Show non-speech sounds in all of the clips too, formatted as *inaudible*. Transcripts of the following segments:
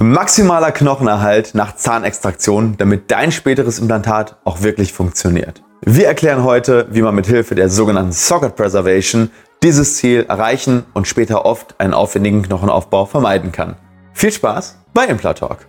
Maximaler Knochenerhalt nach Zahnextraktion, damit dein späteres Implantat auch wirklich funktioniert. Wir erklären heute, wie man mit Hilfe der sogenannten Socket Preservation dieses Ziel erreichen und später oft einen aufwendigen Knochenaufbau vermeiden kann. Viel Spaß bei Implatalk!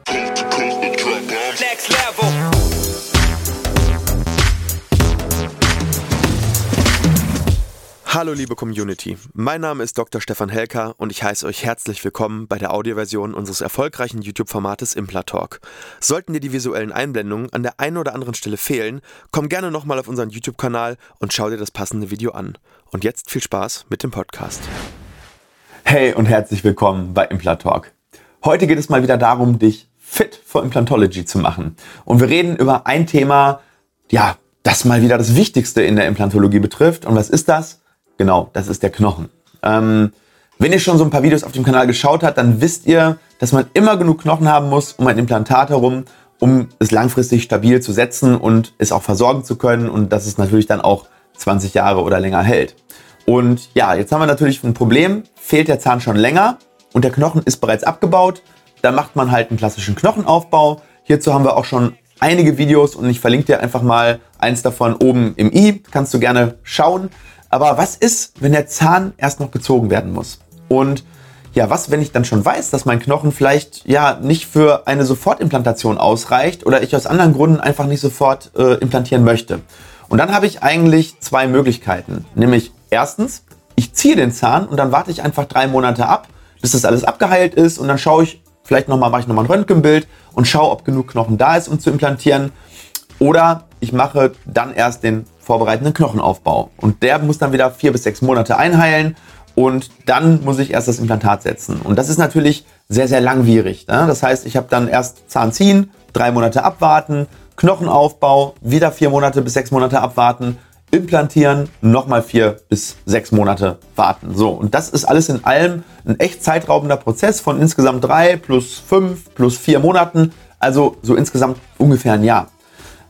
Hallo liebe Community, mein Name ist Dr. Stefan Helker und ich heiße euch herzlich willkommen bei der Audioversion unseres erfolgreichen YouTube-Formates Implatalk. Sollten dir die visuellen Einblendungen an der einen oder anderen Stelle fehlen, komm gerne nochmal auf unseren YouTube-Kanal und schau dir das passende Video an. Und jetzt viel Spaß mit dem Podcast. Hey und herzlich willkommen bei Implatalk. Heute geht es mal wieder darum, dich fit for Implantology zu machen. Und wir reden über ein Thema, ja, das mal wieder das Wichtigste in der Implantologie betrifft. Und was ist das? Genau, das ist der Knochen. Ähm, wenn ihr schon so ein paar Videos auf dem Kanal geschaut habt, dann wisst ihr, dass man immer genug Knochen haben muss um ein Implantat herum, um es langfristig stabil zu setzen und es auch versorgen zu können und dass es natürlich dann auch 20 Jahre oder länger hält. Und ja, jetzt haben wir natürlich ein Problem, fehlt der Zahn schon länger und der Knochen ist bereits abgebaut, dann macht man halt einen klassischen Knochenaufbau. Hierzu haben wir auch schon einige Videos und ich verlinke dir einfach mal eins davon oben im i, kannst du gerne schauen. Aber was ist, wenn der Zahn erst noch gezogen werden muss? Und ja, was, wenn ich dann schon weiß, dass mein Knochen vielleicht ja nicht für eine Sofortimplantation ausreicht oder ich aus anderen Gründen einfach nicht sofort äh, implantieren möchte? Und dann habe ich eigentlich zwei Möglichkeiten. Nämlich erstens, ich ziehe den Zahn und dann warte ich einfach drei Monate ab, bis das alles abgeheilt ist und dann schaue ich, vielleicht nochmal mache ich nochmal ein Röntgenbild und schaue, ob genug Knochen da ist, um zu implantieren. Oder ich mache dann erst den vorbereitenden Knochenaufbau. Und der muss dann wieder vier bis sechs Monate einheilen und dann muss ich erst das Implantat setzen. Und das ist natürlich sehr, sehr langwierig. Ne? Das heißt, ich habe dann erst Zahn ziehen, drei Monate abwarten, Knochenaufbau, wieder vier Monate bis sechs Monate abwarten, implantieren, nochmal vier bis sechs Monate warten. So, und das ist alles in allem ein echt zeitraubender Prozess von insgesamt drei plus fünf plus vier Monaten, also so insgesamt ungefähr ein Jahr.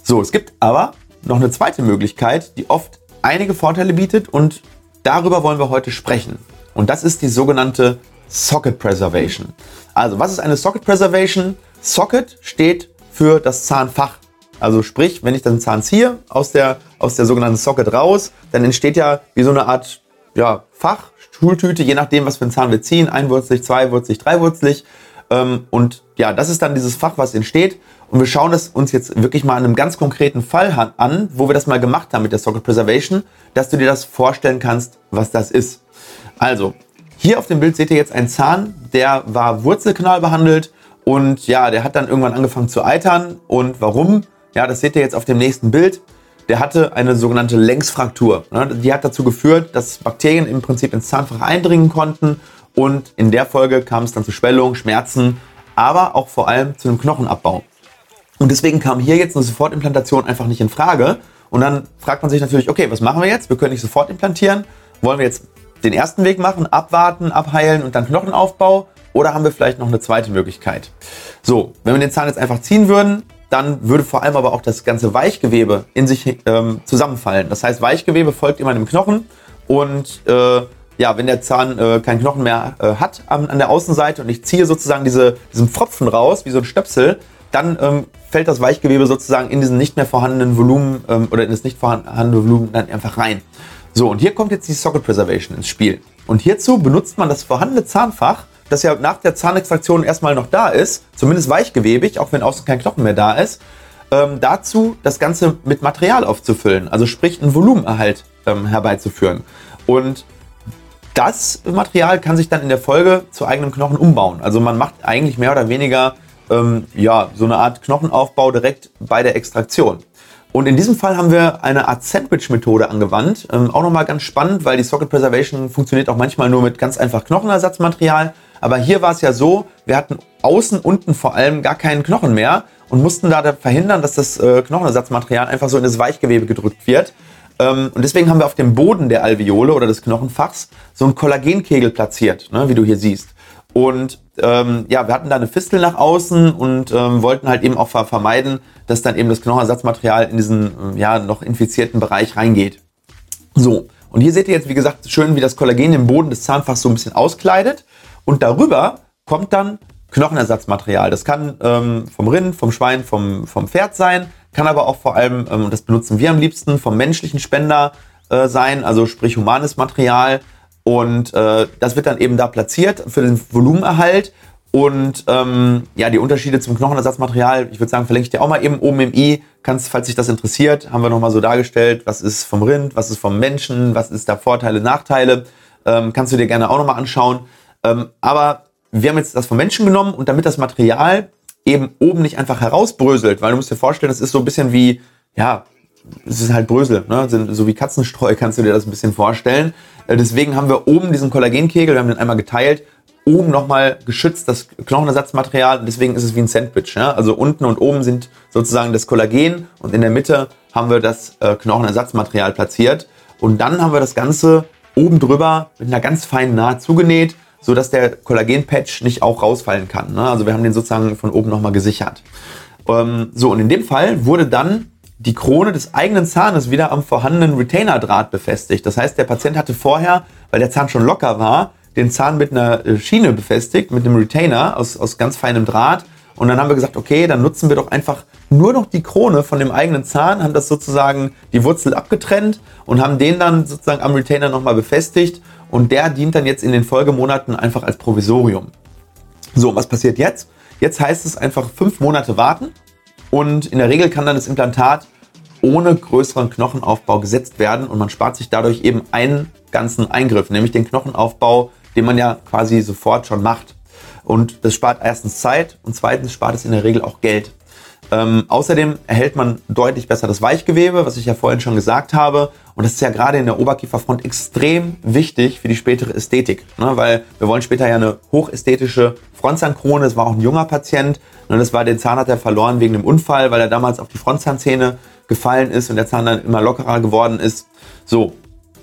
So, es gibt aber noch eine zweite Möglichkeit, die oft einige Vorteile bietet und darüber wollen wir heute sprechen. Und das ist die sogenannte Socket Preservation. Also, was ist eine Socket Preservation? Socket steht für das Zahnfach. Also sprich, wenn ich den Zahn ziehe aus der, aus der sogenannten Socket raus, dann entsteht ja wie so eine Art ja, Fach, Schultüte, je nachdem, was für einen Zahn wir ziehen, einwurzlig, zweiwurzlig, dreiwurzlig. Ähm, und ja, das ist dann dieses Fach, was entsteht. Und wir schauen es uns jetzt wirklich mal an einem ganz konkreten Fall an, wo wir das mal gemacht haben mit der Socket Preservation, dass du dir das vorstellen kannst, was das ist. Also, hier auf dem Bild seht ihr jetzt einen Zahn, der war Wurzelkanal behandelt und ja, der hat dann irgendwann angefangen zu eitern. Und warum? Ja, das seht ihr jetzt auf dem nächsten Bild. Der hatte eine sogenannte Längsfraktur. Ne? Die hat dazu geführt, dass Bakterien im Prinzip ins Zahnfach eindringen konnten und in der Folge kam es dann zu Schwellungen, Schmerzen, aber auch vor allem zu einem Knochenabbau. Und deswegen kam hier jetzt eine Sofortimplantation einfach nicht in Frage. Und dann fragt man sich natürlich, okay, was machen wir jetzt? Wir können nicht sofort implantieren. Wollen wir jetzt den ersten Weg machen, abwarten, abheilen und dann Knochenaufbau? Oder haben wir vielleicht noch eine zweite Möglichkeit? So, wenn wir den Zahn jetzt einfach ziehen würden, dann würde vor allem aber auch das ganze Weichgewebe in sich ähm, zusammenfallen. Das heißt, Weichgewebe folgt immer dem Knochen und äh, ja, wenn der Zahn äh, keinen Knochen mehr äh, hat an, an, der Außenseite und ich ziehe sozusagen diese, diesen Pfropfen raus, wie so ein Stöpsel, dann ähm, fällt das Weichgewebe sozusagen in diesen nicht mehr vorhandenen Volumen ähm, oder in das nicht vorhandene Volumen dann einfach rein. So, und hier kommt jetzt die Socket Preservation ins Spiel. Und hierzu benutzt man das vorhandene Zahnfach, das ja nach der Zahnextraktion erstmal noch da ist, zumindest weichgewebig, auch wenn außen kein Knochen mehr da ist, ähm, dazu das Ganze mit Material aufzufüllen, also sprich einen Volumenerhalt ähm, herbeizuführen. Und das Material kann sich dann in der Folge zu eigenem Knochen umbauen. Also man macht eigentlich mehr oder weniger ähm, ja, so eine Art Knochenaufbau direkt bei der Extraktion. Und in diesem Fall haben wir eine Art Sandwich-Methode angewandt. Ähm, auch nochmal ganz spannend, weil die Socket Preservation funktioniert auch manchmal nur mit ganz einfach Knochenersatzmaterial. Aber hier war es ja so, wir hatten außen, unten vor allem gar keinen Knochen mehr und mussten da verhindern, dass das äh, Knochenersatzmaterial einfach so in das Weichgewebe gedrückt wird. Ähm, und deswegen haben wir auf dem Boden der Alveole oder des Knochenfachs so einen Kollagenkegel platziert, ne, wie du hier siehst. Und ähm, ja, wir hatten da eine Fistel nach außen und ähm, wollten halt eben auch vermeiden, dass dann eben das Knochenersatzmaterial in diesen ähm, ja noch infizierten Bereich reingeht. So, und hier seht ihr jetzt, wie gesagt, schön, wie das Kollagen den Boden des Zahnfachs so ein bisschen auskleidet. Und darüber kommt dann Knochenersatzmaterial. Das kann ähm, vom Rind, vom Schwein, vom, vom Pferd sein, kann aber auch vor allem, ähm, das benutzen wir am liebsten, vom menschlichen Spender äh, sein, also sprich humanes Material. Und äh, das wird dann eben da platziert für den Volumenerhalt. Und ähm, ja, die Unterschiede zum Knochenersatzmaterial, ich würde sagen, verlinke ich dir auch mal eben oben im i. Kannst, falls dich das interessiert, haben wir nochmal so dargestellt, was ist vom Rind, was ist vom Menschen, was ist da Vorteile, Nachteile. Ähm, kannst du dir gerne auch nochmal anschauen. Ähm, aber wir haben jetzt das vom Menschen genommen und damit das Material eben oben nicht einfach herausbröselt, weil du musst dir vorstellen, das ist so ein bisschen wie, ja, es ist halt Brösel, ne? so wie Katzenstreu *laughs* kannst du dir das ein bisschen vorstellen. Äh, deswegen haben wir oben diesen Kollagenkegel, wir haben den einmal geteilt, oben nochmal geschützt das Knochenersatzmaterial deswegen ist es wie ein Sandwich. Ja? Also unten und oben sind sozusagen das Kollagen und in der Mitte haben wir das äh, Knochenersatzmaterial platziert und dann haben wir das Ganze oben drüber mit einer ganz feinen Naht zugenäht so dass der Kollagen-Patch nicht auch rausfallen kann. Ne? Also wir haben den sozusagen von oben nochmal gesichert. Ähm, so, und in dem Fall wurde dann die Krone des eigenen Zahnes wieder am vorhandenen Retainer-Draht befestigt. Das heißt, der Patient hatte vorher, weil der Zahn schon locker war, den Zahn mit einer äh, Schiene befestigt, mit einem Retainer aus, aus ganz feinem Draht. Und dann haben wir gesagt, okay, dann nutzen wir doch einfach nur noch die Krone von dem eigenen Zahn, haben das sozusagen die Wurzel abgetrennt und haben den dann sozusagen am Retainer nochmal befestigt und der dient dann jetzt in den Folgemonaten einfach als Provisorium. So, was passiert jetzt? Jetzt heißt es einfach fünf Monate warten und in der Regel kann dann das Implantat ohne größeren Knochenaufbau gesetzt werden und man spart sich dadurch eben einen ganzen Eingriff, nämlich den Knochenaufbau, den man ja quasi sofort schon macht. Und das spart erstens Zeit und zweitens spart es in der Regel auch Geld. Ähm, außerdem erhält man deutlich besser das Weichgewebe, was ich ja vorhin schon gesagt habe. Und das ist ja gerade in der Oberkieferfront extrem wichtig für die spätere Ästhetik. Ne? Weil wir wollen später ja eine hochästhetische Frontzahnkrone. Das war auch ein junger Patient. Ne? Das war den Zahn hat er verloren wegen dem Unfall, weil er damals auf die Frontzahnzähne gefallen ist und der Zahn dann immer lockerer geworden ist. So,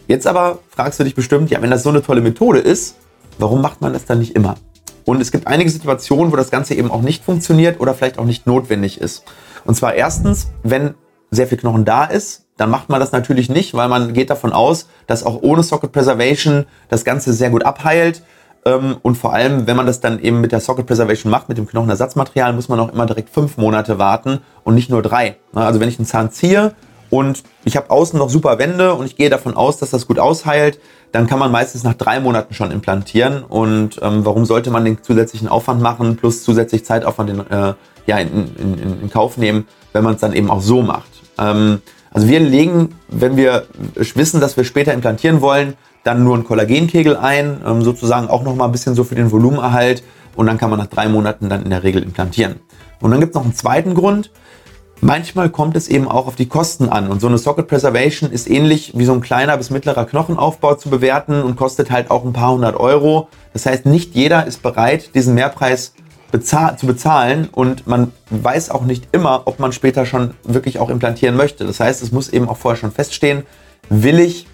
jetzt aber fragst du dich bestimmt, ja, wenn das so eine tolle Methode ist, warum macht man das dann nicht immer? Und es gibt einige Situationen, wo das Ganze eben auch nicht funktioniert oder vielleicht auch nicht notwendig ist. Und zwar erstens, wenn sehr viel Knochen da ist, dann macht man das natürlich nicht, weil man geht davon aus, dass auch ohne Socket Preservation das Ganze sehr gut abheilt. Ähm, und vor allem, wenn man das dann eben mit der Socket Preservation macht, mit dem Knochenersatzmaterial, muss man auch immer direkt fünf Monate warten und nicht nur drei. Also wenn ich einen Zahn ziehe und ich habe außen noch super Wände und ich gehe davon aus, dass das gut ausheilt, dann kann man meistens nach drei Monaten schon implantieren. Und ähm, warum sollte man den zusätzlichen Aufwand machen, plus zusätzlich Zeitaufwand in, äh, ja, in, in, in, Kauf nehmen, wenn man es dann eben auch so macht? Ähm, also wir legen, wenn wir wissen, dass wir später implantieren wollen, dann nur einen Kollagenkegel ein, ähm, sozusagen auch nochmal ein bisschen so für den Volumenerhalt. Und dann kann man nach drei Monaten dann in der Regel implantieren. Und dann gibt es noch einen zweiten Grund. Manchmal kommt es eben auch auf die Kosten an und so eine Socket Preservation ist ähnlich wie so ein kleiner bis mittlerer Knochenaufbau zu bewerten und kostet halt auch ein paar hundert Euro. Das heißt, nicht jeder ist bereit, diesen Mehrpreis bezahl zu bezahlen und man weiß auch nicht immer, ob man später schon wirklich auch implantieren möchte. Das heißt, es muss eben auch vorher schon feststehen, will ich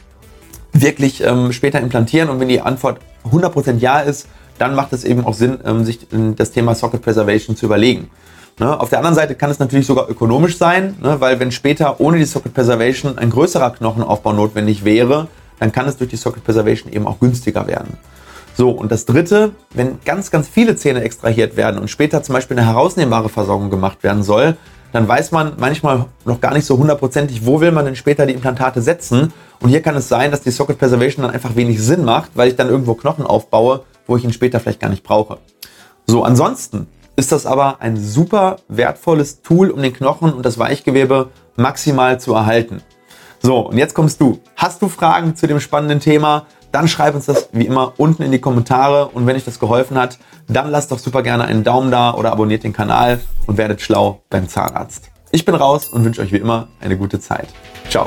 wirklich ähm, später implantieren und wenn die Antwort 100% ja ist, dann macht es eben auch Sinn, ähm, sich das Thema Socket Preservation zu überlegen. Ne? Auf der anderen Seite kann es natürlich sogar ökonomisch sein, ne? weil wenn später ohne die Socket Preservation ein größerer Knochenaufbau notwendig wäre, dann kann es durch die Socket Preservation eben auch günstiger werden. So, und das dritte, wenn ganz, ganz viele Zähne extrahiert werden und später zum Beispiel eine herausnehmbare Versorgung gemacht werden soll, dann weiß man manchmal noch gar nicht so hundertprozentig, wo will man denn später die Implantate setzen. Und hier kann es sein, dass die Socket Preservation dann einfach wenig Sinn macht, weil ich dann irgendwo Knochen aufbaue, wo ich ihn später vielleicht gar nicht brauche. So, ansonsten ist das aber ein super wertvolles Tool, um den Knochen und das Weichgewebe maximal zu erhalten. So, und jetzt kommst du. Hast du Fragen zu dem spannenden Thema? Dann schreib uns das wie immer unten in die Kommentare und wenn euch das geholfen hat, dann lasst doch super gerne einen Daumen da oder abonniert den Kanal und werdet schlau beim Zahnarzt. Ich bin raus und wünsche euch wie immer eine gute Zeit. Ciao.